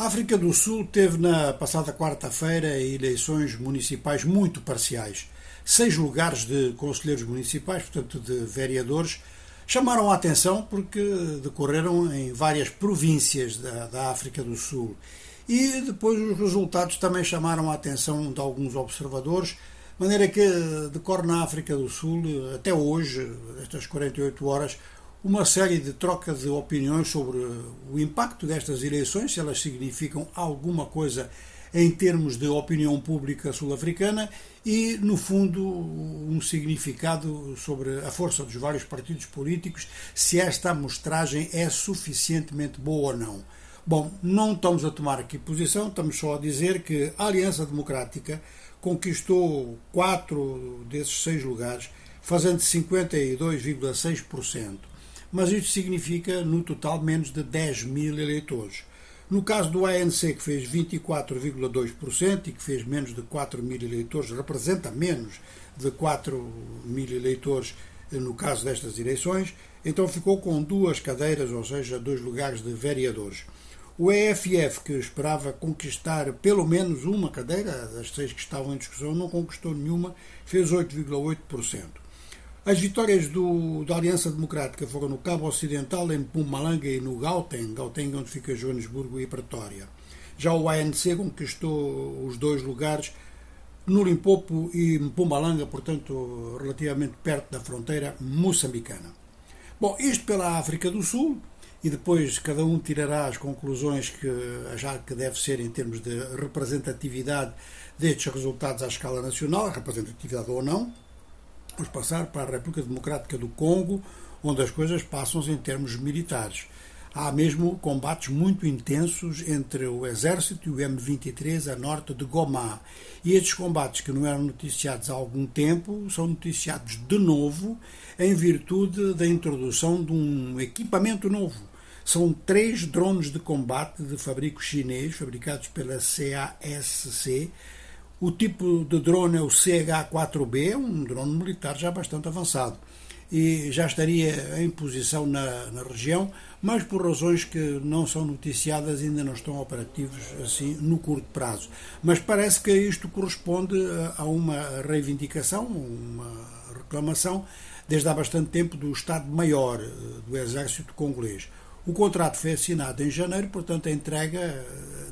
A África do Sul teve na passada quarta-feira eleições municipais muito parciais. Seis lugares de conselheiros municipais, portanto de vereadores, chamaram a atenção porque decorreram em várias províncias da, da África do Sul. E depois os resultados também chamaram a atenção de alguns observadores, de maneira que decorre na África do Sul, até hoje, estas 48 horas, uma série de troca de opiniões sobre o impacto destas eleições, se elas significam alguma coisa em termos de opinião pública sul-africana e, no fundo, um significado sobre a força dos vários partidos políticos, se esta amostragem é suficientemente boa ou não. Bom, não estamos a tomar aqui posição, estamos só a dizer que a Aliança Democrática conquistou quatro desses seis lugares, fazendo 52,6% mas isto significa, no total, menos de 10 mil eleitores. No caso do ANC, que fez 24,2% e que fez menos de 4 mil eleitores, representa menos de 4 mil eleitores no caso destas eleições, então ficou com duas cadeiras, ou seja, dois lugares de vereadores. O EFF, que esperava conquistar pelo menos uma cadeira, das seis que estavam em discussão, não conquistou nenhuma, fez 8,8%. As vitórias do, da Aliança Democrática foram no Cabo Ocidental, em Pumalanga e no Gauteng, Gauteng onde fica Joanesburgo e Pretória. Já o ANC conquistou os dois lugares no Limpopo e Pumalanga, portanto, relativamente perto da fronteira moçambicana. Bom, isto pela África do Sul, e depois cada um tirará as conclusões que achar que deve ser em termos de representatividade destes resultados à escala nacional, representatividade ou não. Vamos passar para a República Democrática do Congo, onde as coisas passam-se em termos militares. Há mesmo combates muito intensos entre o exército e o M23 a norte de Goma. E estes combates, que não eram noticiados há algum tempo, são noticiados de novo em virtude da introdução de um equipamento novo. São três drones de combate de fabrico chinês, fabricados pela CASC, o tipo de drone é o CH-4B, um drone militar já bastante avançado. E já estaria em posição na, na região, mas por razões que não são noticiadas ainda não estão operativos assim no curto prazo. Mas parece que isto corresponde a uma reivindicação, uma reclamação desde há bastante tempo do Estado-Maior eh, do Exército Congolês. O contrato foi assinado em janeiro, portanto, a entrega eh,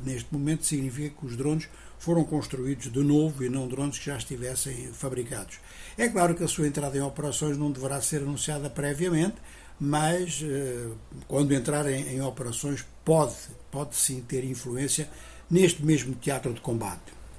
neste momento significa que os drones foram construídos de novo e não drones que já estivessem fabricados. É claro que a sua entrada em operações não deverá ser anunciada previamente, mas eh, quando entrarem em operações pode, pode sim ter influência neste mesmo teatro de combate.